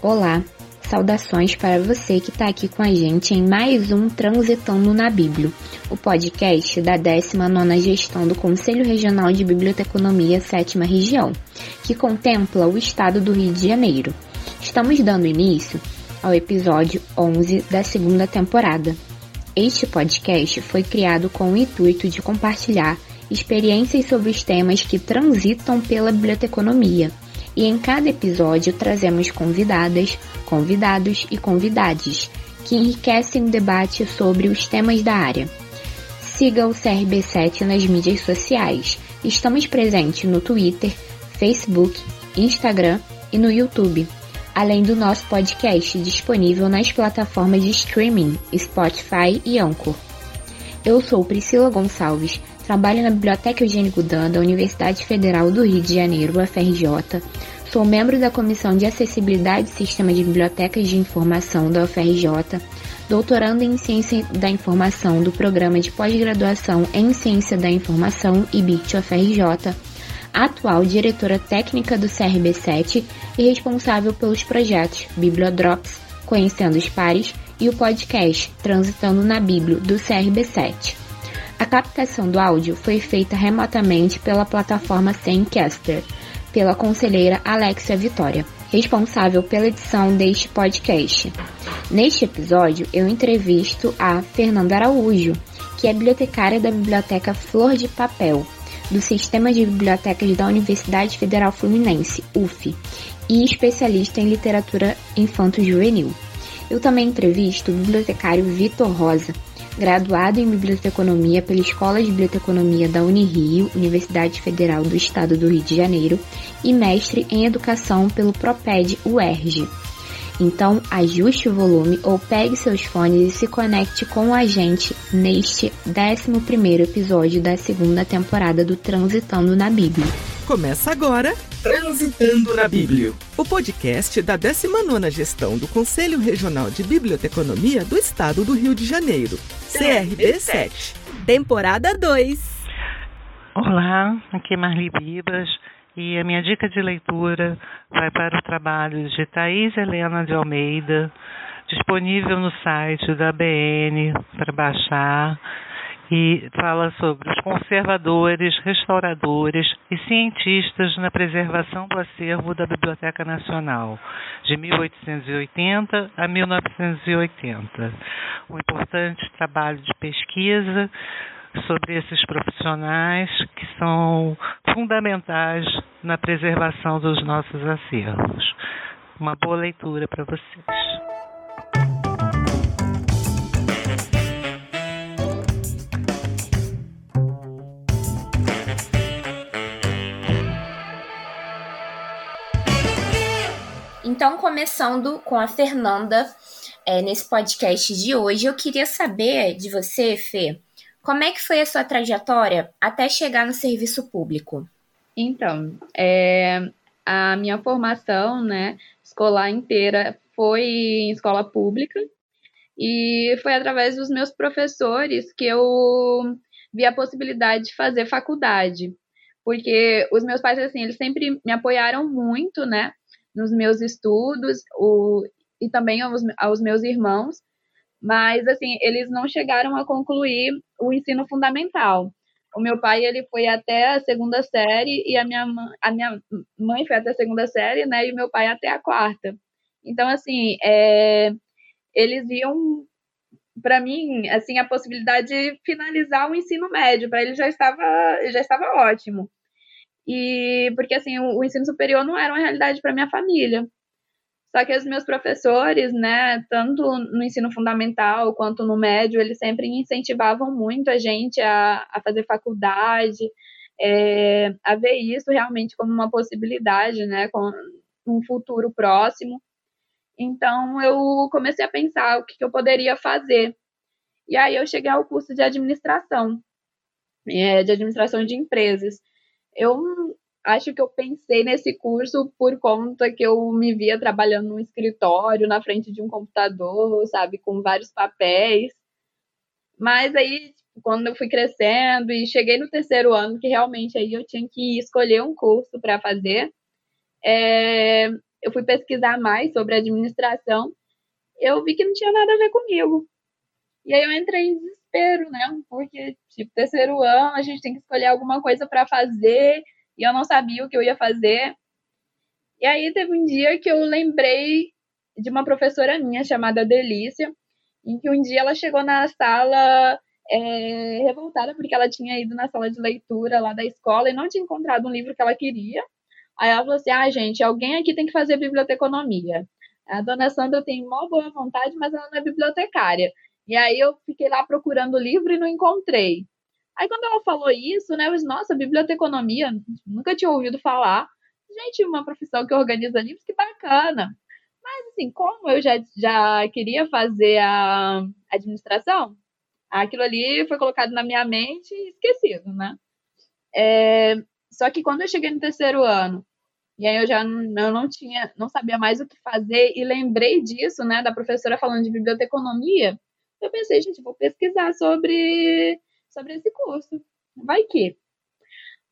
Olá, saudações para você que está aqui com a gente em mais um Transitando na Bíblia, o podcast da 19ª Gestão do Conselho Regional de Biblioteconomia 7 Região, que contempla o estado do Rio de Janeiro. Estamos dando início ao episódio 11 da segunda temporada. Este podcast foi criado com o intuito de compartilhar experiências sobre os temas que transitam pela biblioteconomia e em cada episódio trazemos convidadas, convidados e convidades que enriquecem o debate sobre os temas da área. Siga o CRB7 nas mídias sociais. Estamos presentes no Twitter, Facebook, Instagram e no YouTube, além do nosso podcast disponível nas plataformas de streaming Spotify e Anchor. Eu sou Priscila Gonçalves, Trabalho na Biblioteca Eugênio Gudan, da Universidade Federal do Rio de Janeiro, UFRJ. Sou membro da Comissão de Acessibilidade e Sistema de Bibliotecas de Informação da UFRJ, doutorando em Ciência da Informação do Programa de Pós-Graduação em Ciência da Informação IBIT UFRJ, atual diretora técnica do CRB7 e responsável pelos projetos Bibliodrops, Conhecendo os Pares e o podcast Transitando na Bíblia do CRB7. Captação do áudio foi feita remotamente pela plataforma Zencaster, pela conselheira Alexia Vitória, responsável pela edição deste podcast. Neste episódio, eu entrevisto a Fernanda Araújo, que é bibliotecária da Biblioteca Flor de Papel, do Sistema de Bibliotecas da Universidade Federal Fluminense, UF, e especialista em literatura infanto-juvenil. Eu também entrevisto o bibliotecário Vitor Rosa, graduado em Biblioteconomia pela Escola de Biblioteconomia da Unirio, Universidade Federal do Estado do Rio de Janeiro, e mestre em Educação pelo Proped UERJ. Então, ajuste o volume ou pegue seus fones e se conecte com a gente neste 11º episódio da segunda temporada do Transitando na Bíblia. Começa agora Transitando na Bíblia, o podcast da 19ª Gestão do Conselho Regional de Biblioteconomia do Estado do Rio de Janeiro, CRB7. Temporada 2. Olá, aqui é Marli Bibas e a minha dica de leitura vai para o trabalho de Thaís Helena de Almeida, disponível no site da BN para baixar e fala sobre os conservadores, restauradores e cientistas na preservação do acervo da Biblioteca Nacional, de 1880 a 1980. Um importante trabalho de pesquisa sobre esses profissionais que são fundamentais na preservação dos nossos acervos. Uma boa leitura para vocês. Então, começando com a Fernanda, é, nesse podcast de hoje, eu queria saber de você, Fê, como é que foi a sua trajetória até chegar no serviço público? Então, é, a minha formação, né, escolar inteira foi em escola pública e foi através dos meus professores que eu vi a possibilidade de fazer faculdade, porque os meus pais assim, eles sempre me apoiaram muito, né, nos meus estudos, o, e também aos, aos meus irmãos, mas assim, eles não chegaram a concluir o ensino fundamental. O meu pai ele foi até a segunda série e a minha, a minha mãe foi até a segunda série, né? E meu pai até a quarta. Então, assim, é, eles viam para mim, assim, a possibilidade de finalizar o ensino médio, para ele já estava já estava ótimo. E porque assim, o, o ensino superior não era uma realidade para minha família. Só que os meus professores, né, tanto no ensino fundamental quanto no médio, eles sempre incentivavam muito a gente a, a fazer faculdade, é, a ver isso realmente como uma possibilidade, né, com um futuro próximo. Então, eu comecei a pensar o que, que eu poderia fazer. E aí eu cheguei ao curso de administração, é, de administração de empresas. Eu acho que eu pensei nesse curso por conta que eu me via trabalhando num escritório, na frente de um computador, sabe, com vários papéis. Mas aí, quando eu fui crescendo e cheguei no terceiro ano, que realmente aí eu tinha que escolher um curso para fazer, é, eu fui pesquisar mais sobre administração, eu vi que não tinha nada a ver comigo. E aí eu entrei em né? Porque, tipo, terceiro ano, a gente tem que escolher alguma coisa para fazer, e eu não sabia o que eu ia fazer. E aí teve um dia que eu lembrei de uma professora minha chamada Delícia, em que um dia ela chegou na sala é, revoltada porque ela tinha ido na sala de leitura lá da escola e não tinha encontrado um livro que ela queria. Aí ela falou assim: ah, gente, alguém aqui tem que fazer biblioteconomia. A dona Sandra tem mó boa vontade, mas ela não é bibliotecária. E aí eu fiquei lá procurando o livro e não encontrei. Aí quando ela falou isso, né, eu disse, nossa, biblioteconomia, nunca tinha ouvido falar. Gente, uma profissão que organiza livros, que bacana. Mas assim, como eu já, já queria fazer a administração, aquilo ali foi colocado na minha mente e esquecido, né? É, só que quando eu cheguei no terceiro ano, e aí eu já não, eu não tinha, não sabia mais o que fazer e lembrei disso, né, da professora falando de biblioteconomia, eu pensei, gente, vou pesquisar sobre sobre esse curso. Vai que.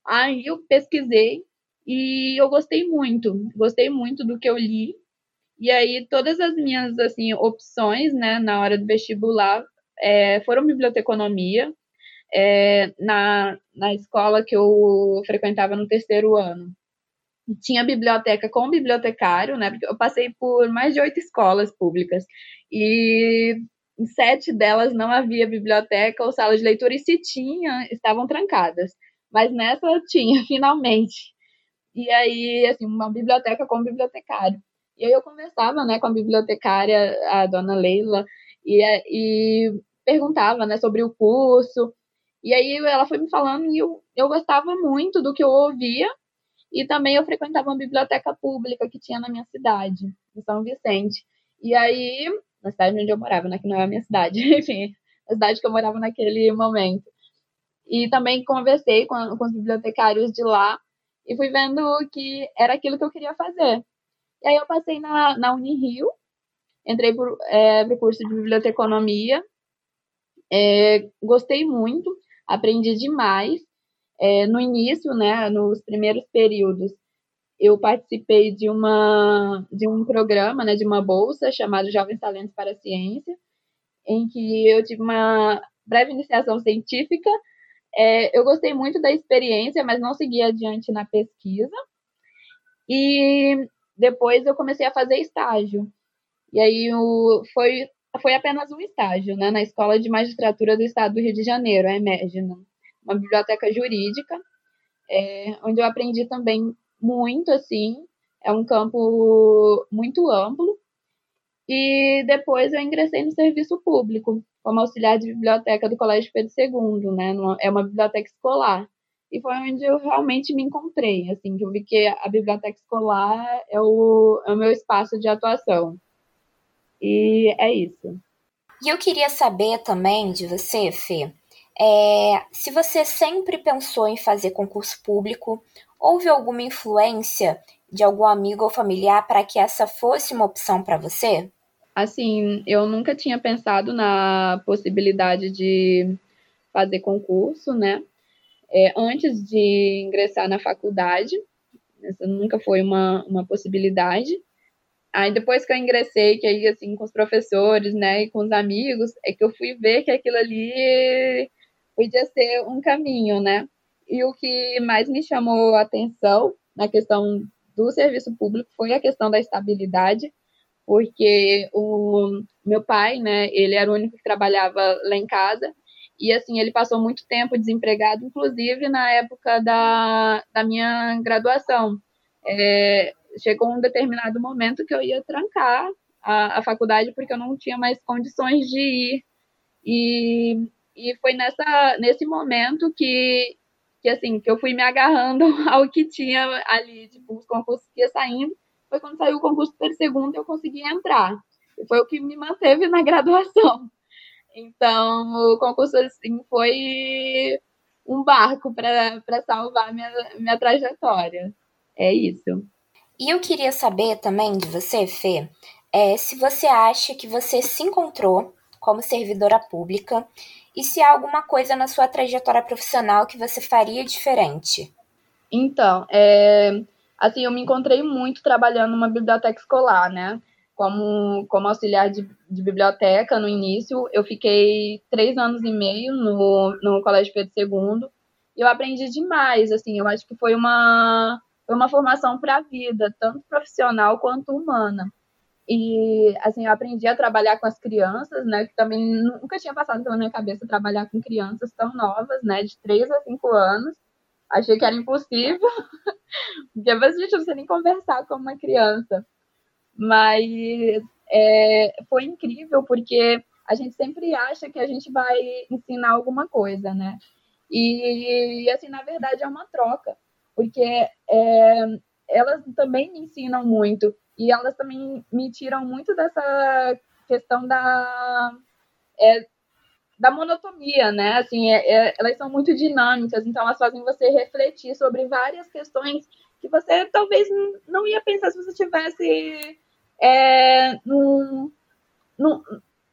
Aí eu pesquisei e eu gostei muito, gostei muito do que eu li. E aí todas as minhas assim opções, né, na hora do vestibular é, foram biblioteconomia. É, na, na escola que eu frequentava no terceiro ano, tinha biblioteca com bibliotecário, né? Porque eu passei por mais de oito escolas públicas e em sete delas não havia biblioteca ou sala de leitura e se tinha, estavam trancadas. Mas nessa tinha, finalmente. E aí, assim, uma biblioteca com bibliotecário. E aí eu conversava, né, com a bibliotecária, a dona Leila, e, e perguntava, né, sobre o curso. E aí ela foi me falando e eu, eu gostava muito do que eu ouvia. E também eu frequentava uma biblioteca pública que tinha na minha cidade, em São Vicente. E aí, na cidade onde eu morava, né, que não é a minha cidade, enfim, a cidade que eu morava naquele momento. E também conversei com, com os bibliotecários de lá e fui vendo que era aquilo que eu queria fazer. E aí eu passei na, na Unirio, entrei para é, curso de biblioteconomia, é, gostei muito, aprendi demais. É, no início, né, nos primeiros períodos, eu participei de uma de um programa, né, de uma bolsa chamado Jovens Talentos para a Ciência, em que eu tive uma breve iniciação científica. É, eu gostei muito da experiência, mas não segui adiante na pesquisa. E depois eu comecei a fazer estágio. E aí o, foi, foi apenas um estágio, né, na Escola de Magistratura do Estado do Rio de Janeiro, a EMERG, uma biblioteca jurídica, é, onde eu aprendi também muito, assim, é um campo muito amplo. E depois eu ingressei no serviço público, como auxiliar de biblioteca do Colégio Pedro II, né, é uma biblioteca escolar. E foi onde eu realmente me encontrei, assim, que eu vi que a biblioteca escolar é o, é o meu espaço de atuação. E é isso. E eu queria saber também de você, Fê, é, se você sempre pensou em fazer concurso público, houve alguma influência de algum amigo ou familiar para que essa fosse uma opção para você? Assim, eu nunca tinha pensado na possibilidade de fazer concurso, né? É, antes de ingressar na faculdade, essa nunca foi uma, uma possibilidade. Aí depois que eu ingressei, que aí assim com os professores, né, e com os amigos, é que eu fui ver que aquilo ali podia ser um caminho, né? E o que mais me chamou a atenção na questão do serviço público foi a questão da estabilidade, porque o meu pai, né, ele era o único que trabalhava lá em casa, e assim, ele passou muito tempo desempregado, inclusive na época da, da minha graduação. É, chegou um determinado momento que eu ia trancar a, a faculdade porque eu não tinha mais condições de ir. E, e foi nessa, nesse momento que, que, assim, que eu fui me agarrando ao que tinha ali, tipo, os concursos que ia saindo. Foi quando saiu o concurso ter segundo eu consegui entrar. Foi o que me manteve na graduação. Então, o concurso assim, foi um barco para salvar minha, minha trajetória. É isso. E eu queria saber também de você, Fê, é, se você acha que você se encontrou como servidora pública e se há alguma coisa na sua trajetória profissional que você faria diferente. Então, é, assim, eu me encontrei muito trabalhando numa biblioteca escolar, né? Como, como auxiliar de, de biblioteca no início. Eu fiquei três anos e meio no, no Colégio Pedro II. E eu aprendi demais, assim, eu acho que foi uma, foi uma formação para a vida, tanto profissional quanto humana. E, assim, eu aprendi a trabalhar com as crianças, né? Que também nunca tinha passado pela minha cabeça trabalhar com crianças tão novas, né? De 3 a 5 anos. Achei que era impossível. Porque você gente não sei nem conversar com uma criança. Mas é, foi incrível, porque a gente sempre acha que a gente vai ensinar alguma coisa, né? E, assim, na verdade, é uma troca. Porque é, elas também me ensinam muito. E elas também me tiram muito dessa questão da, é, da monotonia, né? Assim, é, é, elas são muito dinâmicas, então elas fazem você refletir sobre várias questões que você talvez não ia pensar se você tivesse é, num, num,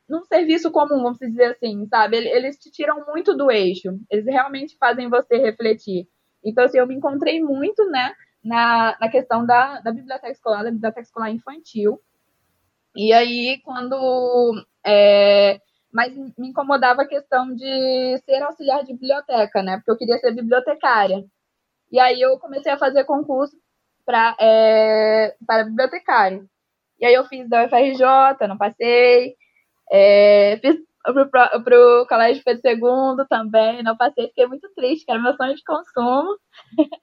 num serviço comum, vamos dizer assim, sabe? Eles te tiram muito do eixo, eles realmente fazem você refletir. Então, assim, eu me encontrei muito, né? Na, na questão da, da biblioteca escolar, da biblioteca escolar infantil. E aí, quando. É, mas me incomodava a questão de ser auxiliar de biblioteca, né? Porque eu queria ser bibliotecária. E aí eu comecei a fazer concurso pra, é, para bibliotecário. E aí eu fiz da UFRJ, não passei. É, fiz para o Colégio Pedro II também, não passei. Fiquei muito triste, que era meu sonho de consumo.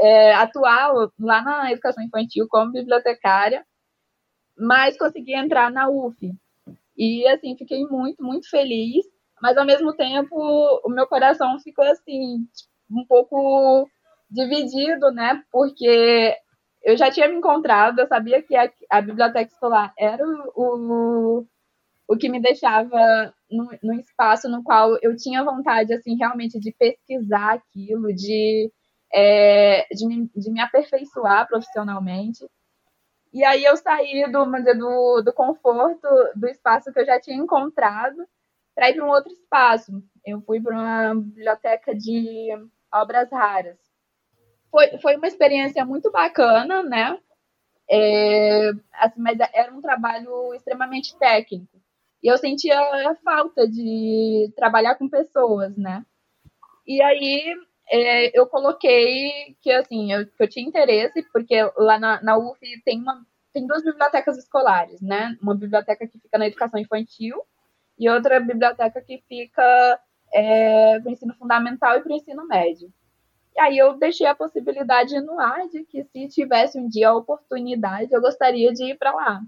é, atuar lá na educação infantil como bibliotecária, mas consegui entrar na UF. E, assim, fiquei muito, muito feliz, mas, ao mesmo tempo, o meu coração ficou, assim, um pouco dividido, né? Porque eu já tinha me encontrado, eu sabia que a, a biblioteca escolar era o, o, o que me deixava no espaço no qual eu tinha vontade, assim, realmente de pesquisar aquilo, de é, de, me, de me aperfeiçoar profissionalmente. E aí eu saí do, do, do conforto do espaço que eu já tinha encontrado para ir para um outro espaço. Eu fui para uma biblioteca de obras raras. Foi, foi uma experiência muito bacana, né? É, assim, mas era um trabalho extremamente técnico. E eu sentia a falta de trabalhar com pessoas, né? E aí é, eu coloquei que assim eu, que eu tinha interesse porque lá na, na UF tem uma tem duas bibliotecas escolares, né? Uma biblioteca que fica na educação infantil e outra biblioteca que fica é, para o ensino fundamental e para o ensino médio. E aí eu deixei a possibilidade no ar de que se tivesse um dia a oportunidade, eu gostaria de ir para lá.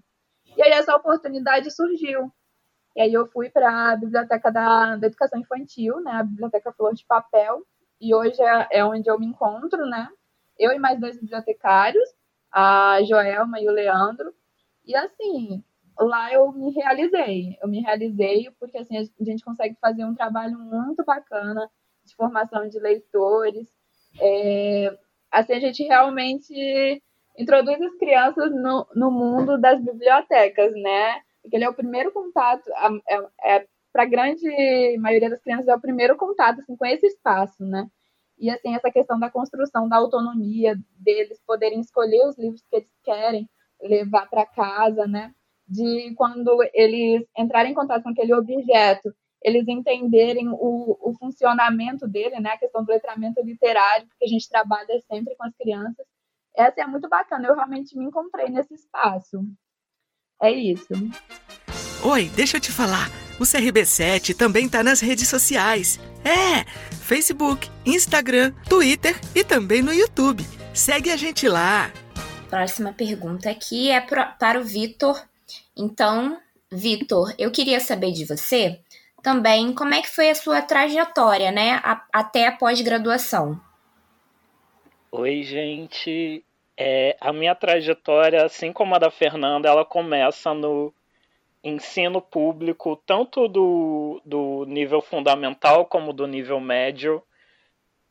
E aí essa oportunidade surgiu. E aí eu fui para a biblioteca da, da educação infantil, né? A biblioteca Flor de Papel, e hoje é, é onde eu me encontro, né? Eu e mais dois bibliotecários, a Joelma e o Leandro. E assim, lá eu me realizei. Eu me realizei porque assim a gente consegue fazer um trabalho muito bacana de formação de leitores. É, assim a gente realmente introduz as crianças no, no mundo das bibliotecas, né? Porque ele é o primeiro contato, é, é para a grande maioria das crianças é o primeiro contato assim, com esse espaço, né? E assim, essa questão da construção da autonomia deles poderem escolher os livros que eles querem levar para casa, né? De quando eles entrarem em contato com aquele objeto, eles entenderem o, o funcionamento dele, né? A questão do letramento literário, porque a gente trabalha sempre com as crianças. Essa é muito bacana, eu realmente me encontrei nesse espaço. É isso. Oi, deixa eu te falar. O CRB7 também está nas redes sociais. É, Facebook, Instagram, Twitter e também no YouTube. Segue a gente lá. Próxima pergunta aqui é para o Vitor. Então, Vitor, eu queria saber de você também como é que foi a sua trajetória, né, a, até a pós-graduação. Oi, gente. É, a minha trajetória, assim como a da Fernanda, ela começa no ensino público, tanto do, do nível fundamental como do nível médio.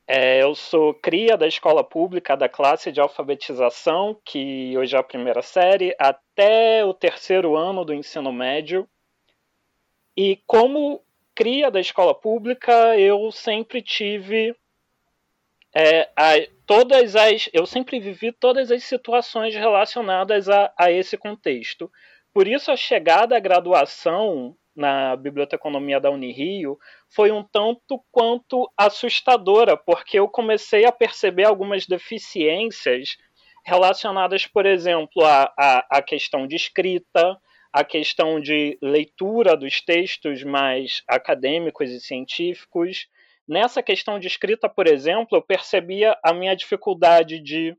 É, eu sou cria da escola pública da classe de alfabetização, que hoje é a primeira série, até o terceiro ano do ensino médio. E como cria da escola pública, eu sempre tive é, a, todas as. Eu sempre vivi todas as situações relacionadas a, a esse contexto. Por isso, a chegada à graduação na Biblioteconomia da Unirio foi um tanto quanto assustadora, porque eu comecei a perceber algumas deficiências relacionadas, por exemplo, à, à, questão de escrita, à questão de leitura dos textos mais acadêmicos e científicos. Nessa questão de escrita, por exemplo, eu percebia a minha dificuldade de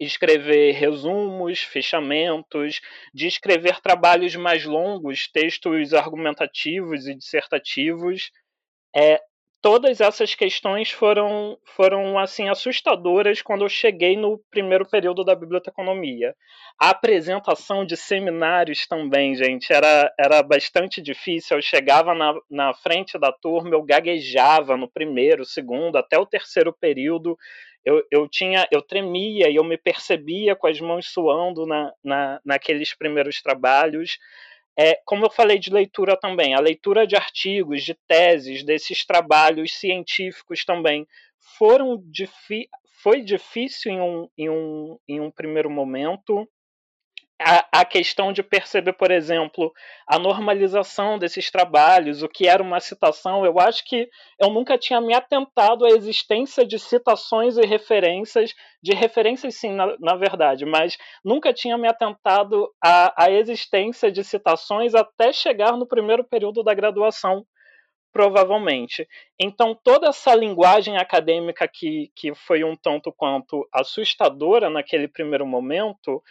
escrever resumos, fechamentos, de escrever trabalhos mais longos, textos argumentativos e dissertativos. É, todas essas questões foram, foram assim assustadoras quando eu cheguei no primeiro período da biblioteconomia. A apresentação de seminários também, gente, era, era bastante difícil. Eu chegava na, na frente da turma, eu gaguejava no primeiro, segundo, até o terceiro período eu, eu tinha, eu tremia e eu me percebia com as mãos suando na, na, naqueles primeiros trabalhos. É, como eu falei de leitura também, a leitura de artigos, de teses, desses trabalhos científicos também foram foi difícil em um, em, um, em um primeiro momento a, a, questão de perceber, por exemplo, a normalização desses trabalhos, o que era uma citação, eu acho que eu nunca tinha me atentado à existência de citações e referências, de referências sim, na, na verdade, mas nunca tinha me atentado à, à existência de citações até chegar no primeiro período da graduação, provavelmente. Então, toda essa linguagem acadêmica que, que foi um tanto quanto assustadora naquele primeiro momento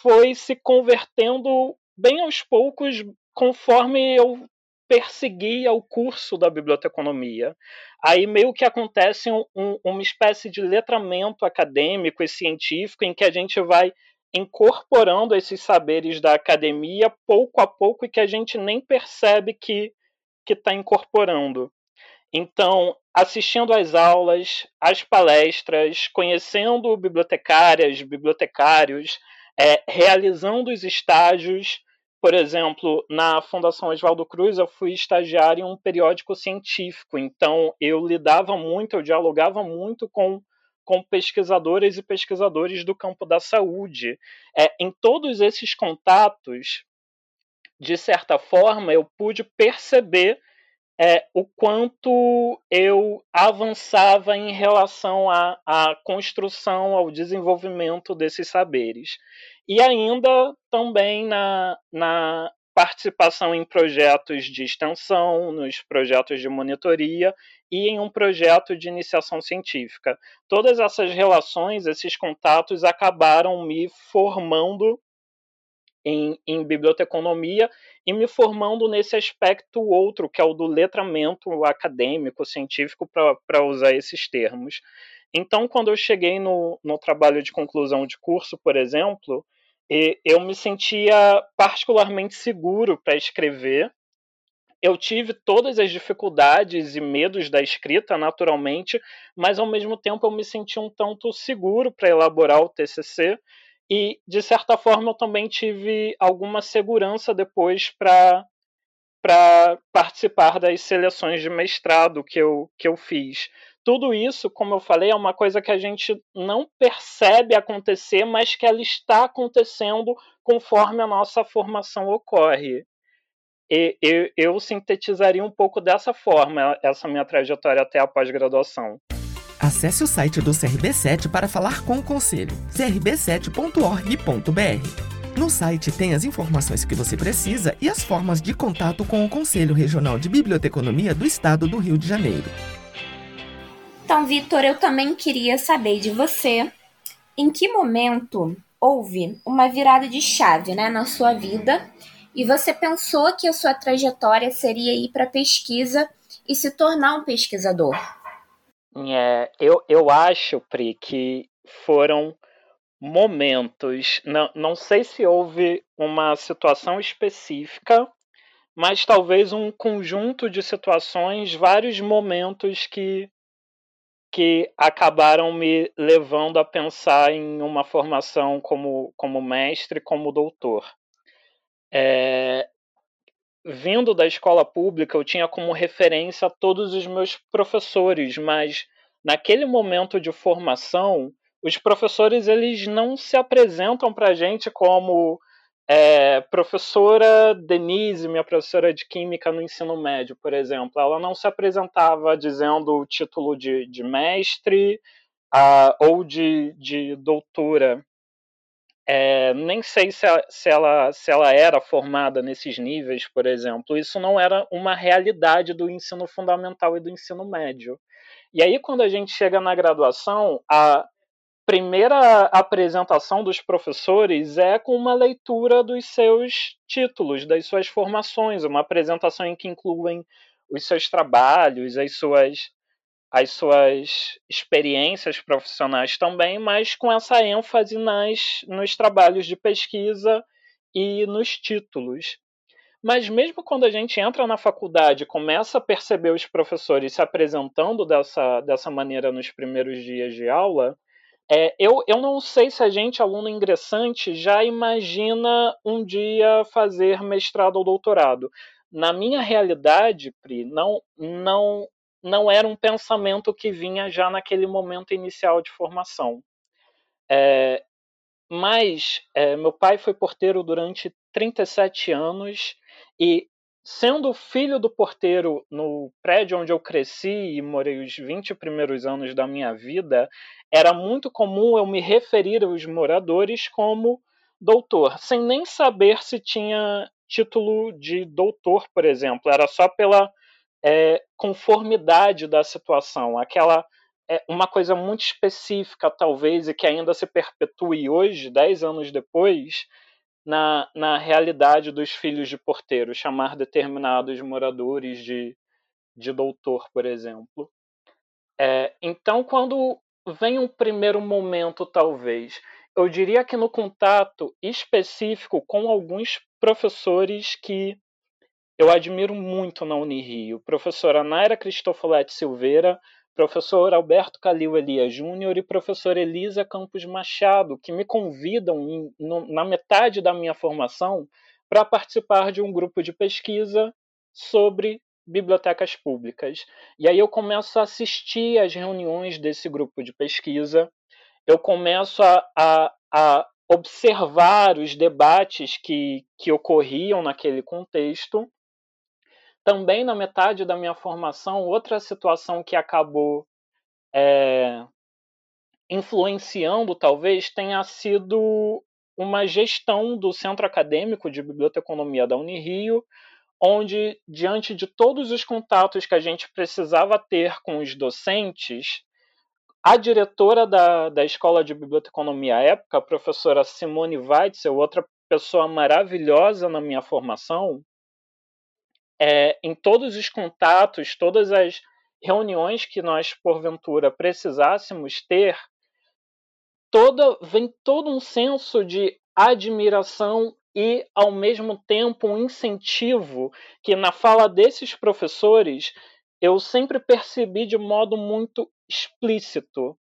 foi se convertendo bem aos poucos conforme eu perseguia o curso da biblioteconomia. Aí meio que acontece um, um, uma espécie de letramento acadêmico e científico em que a gente vai incorporando esses saberes da academia pouco a pouco e que a gente nem percebe que está incorporando. Então, assistindo às aulas, às palestras, conhecendo bibliotecárias, bibliotecários, é, realizando os estágios. Por exemplo, na Fundação Oswaldo Cruz, eu fui estagiário em um periódico científico, então eu lidava muito, eu dialogava muito com, com pesquisadores e pesquisadores do campo da saúde. É, em todos esses contatos, de certa forma, eu pude perceber é, o quanto eu avançava em relação à, à construção, ao desenvolvimento desses saberes. E ainda também na, na participação em projetos de extensão, nos projetos de monitoria e em um projeto de iniciação científica. Todas essas relações, esses contatos acabaram me formando em, em biblioteconomia e me formando nesse aspecto outro, que é o do letramento acadêmico, científico, para usar esses termos. Então, quando eu cheguei no, no trabalho de conclusão de curso, por exemplo, eu me sentia particularmente seguro para escrever. Eu tive todas as dificuldades e medos da escrita, naturalmente, mas ao mesmo tempo eu me sentia um tanto seguro para elaborar o TCC e, de certa forma, eu também tive alguma segurança depois para para participar das seleções de mestrado que eu, que eu fiz. Tudo isso, como eu falei, é uma coisa que a gente não percebe acontecer, mas que ela está acontecendo conforme a nossa formação ocorre. E, eu, eu sintetizaria um pouco dessa forma essa minha trajetória até a pós-graduação. Acesse o site do CRB7 para falar com o conselho, crb7.org.br. No site tem as informações que você precisa e as formas de contato com o Conselho Regional de Biblioteconomia do Estado do Rio de Janeiro. Então, Vitor, eu também queria saber de você em que momento houve uma virada de chave né, na sua vida e você pensou que a sua trajetória seria ir para pesquisa e se tornar um pesquisador? É, eu, eu acho, Pri, que foram momentos. Não, não sei se houve uma situação específica, mas talvez um conjunto de situações, vários momentos que, que acabaram me levando a pensar em uma formação como, como mestre, como doutor. É, vindo da escola pública, eu tinha como referência todos os meus professores, mas naquele momento de formação, os professores eles não se apresentam para a gente como é, professora Denise, minha professora de química no ensino médio, por exemplo, ela não se apresentava dizendo o título de, de mestre a, ou de, de doutora. É, nem sei se ela, se, ela, se ela era formada nesses níveis, por exemplo. Isso não era uma realidade do ensino fundamental e do ensino médio. E aí, quando a gente chega na graduação, a primeira apresentação dos professores é com uma leitura dos seus títulos, das suas formações, uma apresentação em que incluem os seus trabalhos, as suas as suas experiências profissionais também, mas com essa ênfase nas, nos trabalhos de pesquisa e nos títulos. Mas mesmo quando a gente entra na faculdade começa a perceber os professores se apresentando dessa, dessa maneira nos primeiros dias de aula, é, eu, eu não sei se a gente, aluno ingressante, já imagina um dia fazer mestrado ou doutorado. Na minha realidade, Pri, não, não, não era um pensamento que vinha já naquele momento inicial de formação. É, mas é, meu pai foi porteiro durante 37 anos e, sendo filho do porteiro no prédio onde eu cresci e morei os 20 primeiros anos da minha vida, era muito comum eu me referir aos moradores como doutor, sem nem saber se tinha título de doutor, por exemplo. Era só pela é, conformidade da situação, aquela é uma coisa muito específica, talvez, e que ainda se perpetue hoje, dez anos depois, na, na realidade dos filhos de porteiro, chamar determinados moradores de, de doutor, por exemplo. É, então, quando vem um primeiro momento, talvez, eu diria que no contato específico com alguns professores que eu admiro muito na Unirio. Professora Naira Cristofoletti Silveira, professor Alberto Calil Elia Júnior e professora Elisa Campos Machado, que me convidam em, no, na metade da minha formação para participar de um grupo de pesquisa sobre bibliotecas públicas. E aí eu começo a assistir às reuniões desse grupo de pesquisa, eu começo a, a, a observar os debates que, que ocorriam naquele contexto também na metade da minha formação, outra situação que acabou é, influenciando, talvez, tenha sido uma gestão do Centro Acadêmico de Biblioteconomia da Unirio, onde, diante de todos os contatos que a gente precisava ter com os docentes, a diretora da, da Escola de Biblioteconomia à época, a professora Simone Weitzel, outra pessoa maravilhosa na minha formação, é, em todos os contatos, todas as reuniões que nós, porventura, precisássemos ter, toda, vem todo um senso de admiração e, ao mesmo tempo, um incentivo que, na fala desses professores, eu sempre percebi de modo muito explícito.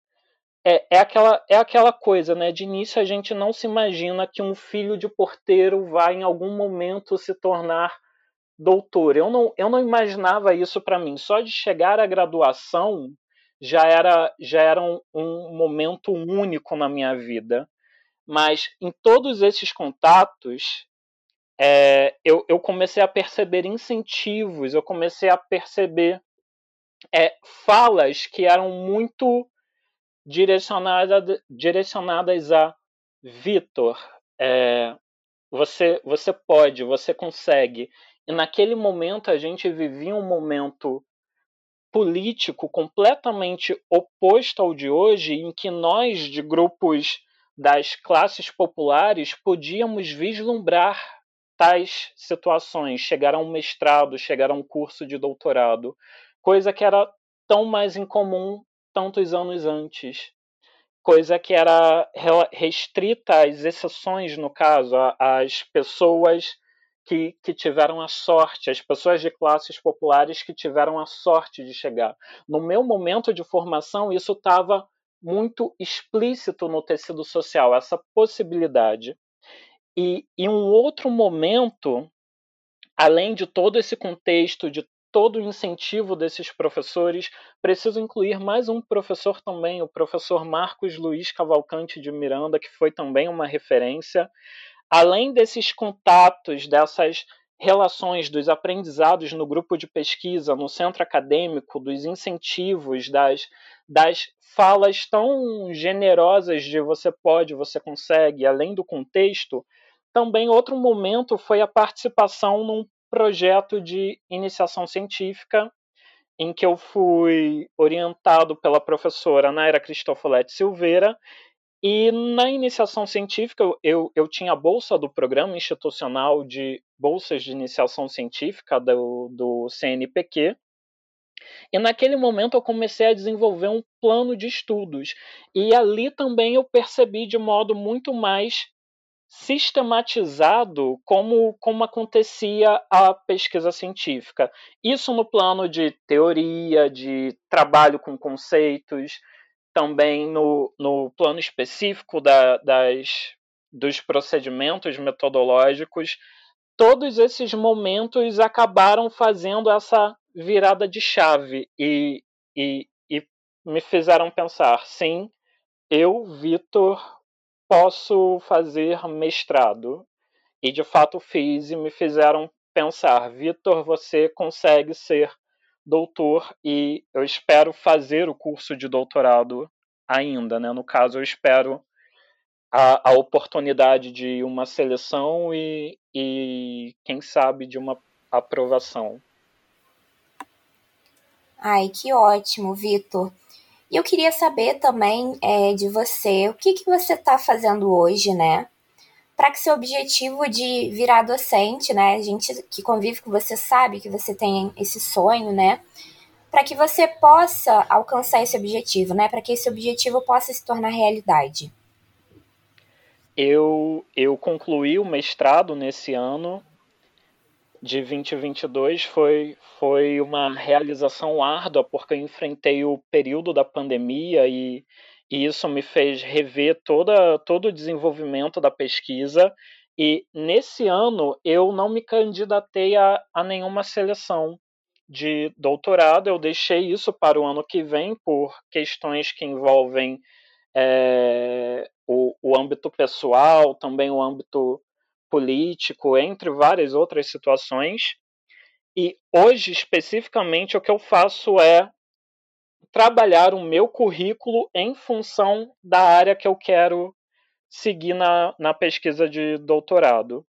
É, é, aquela, é aquela coisa, né? De início a gente não se imagina que um filho de porteiro vai em algum momento se tornar doutor. Eu não, eu não imaginava isso para mim. Só de chegar à graduação já era, já era um, um momento único na minha vida. Mas em todos esses contatos, é, eu, eu, comecei a perceber incentivos, eu comecei a perceber é, falas que eram muito direcionada, direcionadas a Vitor. É, você, você pode, você consegue. E naquele momento a gente vivia um momento político completamente oposto ao de hoje, em que nós, de grupos das classes populares, podíamos vislumbrar tais situações, chegar a um mestrado, chegar a um curso de doutorado, coisa que era tão mais incomum tantos anos antes, coisa que era restrita às exceções, no caso, às pessoas que, que tiveram a sorte, as pessoas de classes populares que tiveram a sorte de chegar. No meu momento de formação, isso estava muito explícito no tecido social, essa possibilidade. E em um outro momento, além de todo esse contexto, de todo o incentivo desses professores, preciso incluir mais um professor também, o professor Marcos Luiz Cavalcante de Miranda, que foi também uma referência. Além desses contatos, dessas relações dos aprendizados no grupo de pesquisa, no centro acadêmico, dos incentivos, das, das falas tão generosas de você pode, você consegue, além do contexto, também outro momento foi a participação num projeto de iniciação científica em que eu fui orientado pela professora Naira Cristofoletti Silveira e na iniciação científica, eu, eu tinha a bolsa do Programa Institucional de Bolsas de Iniciação Científica do, do CNPq. E naquele momento eu comecei a desenvolver um plano de estudos. E ali também eu percebi de modo muito mais sistematizado como, como acontecia a pesquisa científica. Isso no plano de teoria, de trabalho com conceitos, também no, no plano específico da, das, dos procedimentos metodológicos, todos esses momentos acabaram fazendo essa virada de chave e, e, e me fizeram pensar: sim, eu, Vitor, posso fazer mestrado. E de fato fiz e me fizeram pensar: Vitor, você consegue ser doutor e eu espero fazer o curso de doutorado ainda, né? No caso, eu espero a, a oportunidade de uma seleção e, e, quem sabe, de uma aprovação. Ai, que ótimo, Vitor. E eu queria saber também é, de você, o que, que você está fazendo hoje, né? Para que seu objetivo de virar docente, né? A gente que convive com você sabe que você tem esse sonho, né? Para que você possa alcançar esse objetivo, né? Para que esse objetivo possa se tornar realidade. Eu, eu concluí o mestrado nesse ano de 2022 foi, foi uma realização árdua porque eu enfrentei o período da pandemia e e isso me fez rever toda, todo o desenvolvimento da pesquisa. E nesse ano eu não me candidatei a, a nenhuma seleção de doutorado, eu deixei isso para o ano que vem por questões que envolvem é, o, o âmbito pessoal, também o âmbito político, entre várias outras situações. E hoje, especificamente, o que eu faço é trabalhar o meu currículo em função da área que eu quero seguir na, na pesquisa de doutorado.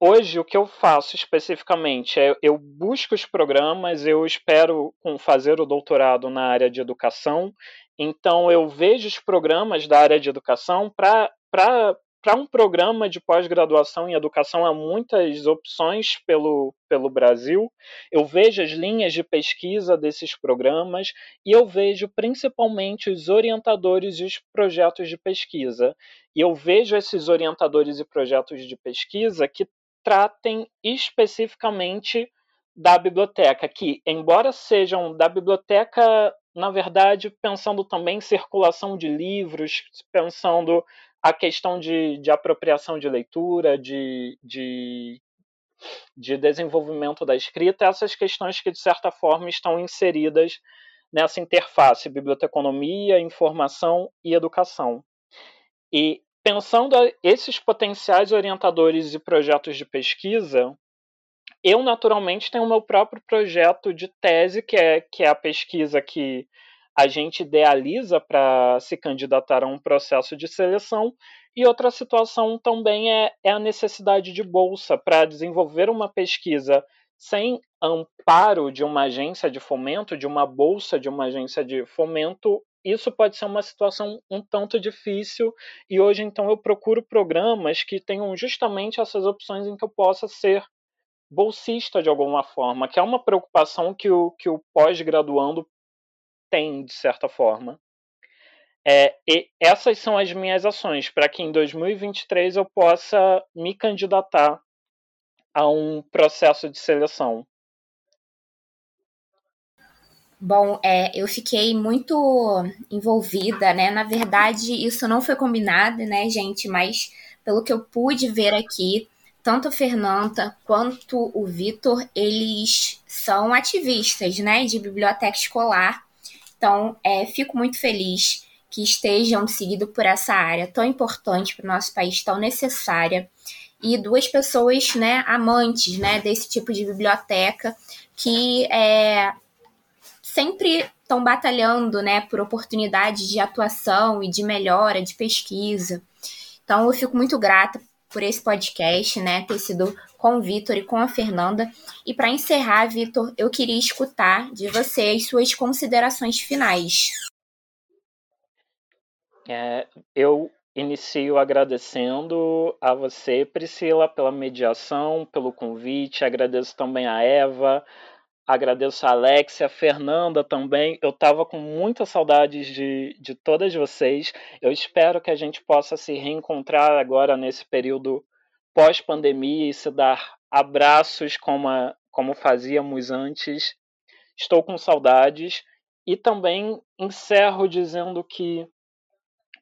Hoje, o que eu faço especificamente é eu busco os programas, eu espero fazer o doutorado na área de educação, então eu vejo os programas da área de educação para para um programa de pós-graduação em educação há muitas opções pelo, pelo Brasil. Eu vejo as linhas de pesquisa desses programas e eu vejo principalmente os orientadores e os projetos de pesquisa. E eu vejo esses orientadores e projetos de pesquisa que tratem especificamente da biblioteca, que, embora sejam da biblioteca, na verdade, pensando também em circulação de livros, pensando a questão de, de apropriação de leitura, de, de, de desenvolvimento da escrita, essas questões que, de certa forma, estão inseridas nessa interface biblioteconomia, informação e educação. E pensando esses potenciais orientadores e projetos de pesquisa, eu naturalmente tenho o meu próprio projeto de tese, que é, que é a pesquisa que a gente idealiza para se candidatar a um processo de seleção, e outra situação também é, é a necessidade de bolsa para desenvolver uma pesquisa sem amparo de uma agência de fomento, de uma bolsa de uma agência de fomento, isso pode ser uma situação um tanto difícil e hoje então eu procuro programas que tenham justamente essas opções em que eu possa ser bolsista de alguma forma, que é uma preocupação que o, que o pós-graduando tem, de certa forma. É, essas são as minhas ações para que em 2023 eu possa me candidatar a um processo de seleção. Bom, é, eu fiquei muito envolvida, né? Na verdade, isso não foi combinado, né, gente? Mas pelo que eu pude ver aqui, tanto a Fernanda quanto o Vitor, eles são ativistas, né, de biblioteca escolar. Então, é, fico muito feliz que estejam seguidos por essa área tão importante para o nosso país, tão necessária. E duas pessoas, né, amantes, né, desse tipo de biblioteca, que é, sempre estão batalhando, né, por oportunidades de atuação e de melhora, de pesquisa. Então, eu fico muito grata por esse podcast, né, ter sido com o Vitor e com a Fernanda. E para encerrar, Vitor, eu queria escutar de você as suas considerações finais. É, eu inicio agradecendo a você, Priscila, pela mediação, pelo convite. Agradeço também a Eva, agradeço a Alexia, a Fernanda também. Eu estava com muitas saudades de, de todas vocês. Eu espero que a gente possa se reencontrar agora nesse período pós-pandemia e se dar abraços como, a, como fazíamos antes. Estou com saudades e também encerro dizendo que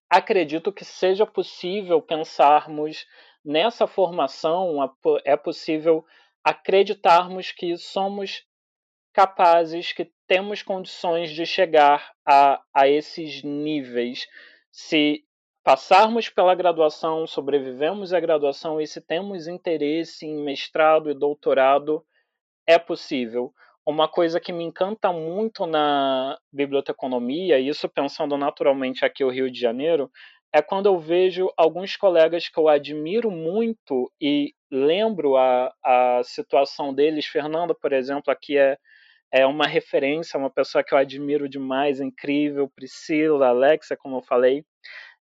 acredito que seja possível pensarmos nessa formação, é possível acreditarmos que somos capazes, que temos condições de chegar a, a esses níveis. Se passarmos pela graduação, sobrevivemos à graduação e se temos interesse em mestrado e doutorado, é possível. Uma coisa que me encanta muito na biblioteconomia, isso pensando naturalmente aqui no Rio de Janeiro, é quando eu vejo alguns colegas que eu admiro muito e lembro a, a situação deles. Fernanda, por exemplo, aqui é, é uma referência, uma pessoa que eu admiro demais, incrível. Priscila, Alexa, como eu falei.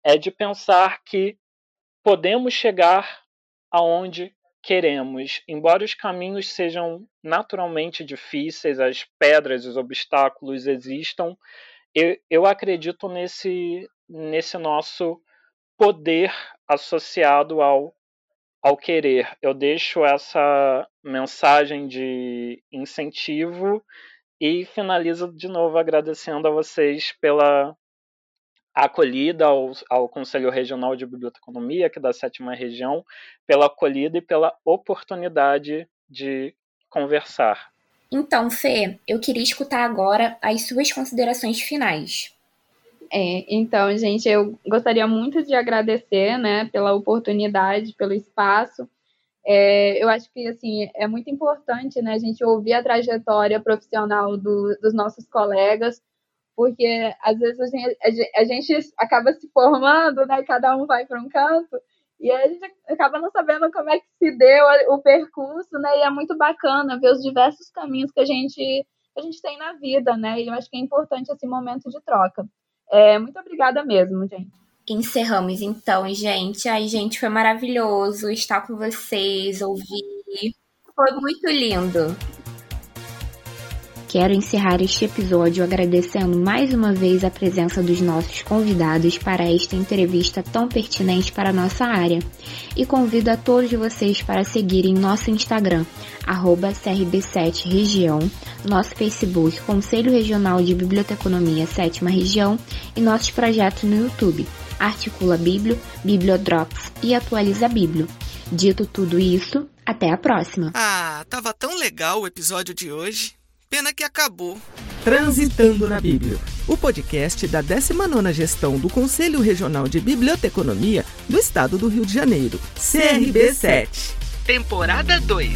É de pensar que podemos chegar aonde queremos. Embora os caminhos sejam naturalmente difíceis, as pedras, os obstáculos existam, eu, eu acredito nesse, nesse nosso poder associado ao, ao querer. Eu deixo essa mensagem de incentivo e finalizo de novo agradecendo a vocês pela acolhida ao, ao Conselho Regional de Biblioteconomia, aqui da sétima região, pela acolhida e pela oportunidade de conversar. Então, Fê, eu queria escutar agora as suas considerações finais. É, então, gente, eu gostaria muito de agradecer, né, pela oportunidade, pelo espaço. É, eu acho que, assim, é muito importante, né, a gente ouvir a trajetória profissional do, dos nossos colegas, porque às vezes a gente, a gente acaba se formando, né? Cada um vai para um canto e a gente acaba não sabendo como é que se deu o percurso, né? E é muito bacana ver os diversos caminhos que a gente a gente tem na vida, né? E eu acho que é importante esse momento de troca. É, muito obrigada mesmo, gente. Encerramos então, gente. Ai, gente, foi maravilhoso estar com vocês, ouvir. Foi muito lindo. Quero encerrar este episódio agradecendo mais uma vez a presença dos nossos convidados para esta entrevista tão pertinente para a nossa área. E convido a todos vocês para seguirem nosso Instagram, CRB7Região, nosso Facebook, Conselho Regional de Biblioteconomia 7 Região e nossos projetos no YouTube, Articula Biblio, Bibliodrops e Atualiza Biblio. Dito tudo isso, até a próxima. Ah, tava tão legal o episódio de hoje. Pena que acabou. Transitando na Bíblia, o podcast da 19ª Gestão do Conselho Regional de Biblioteconomia do Estado do Rio de Janeiro, CRB7. Temporada 2.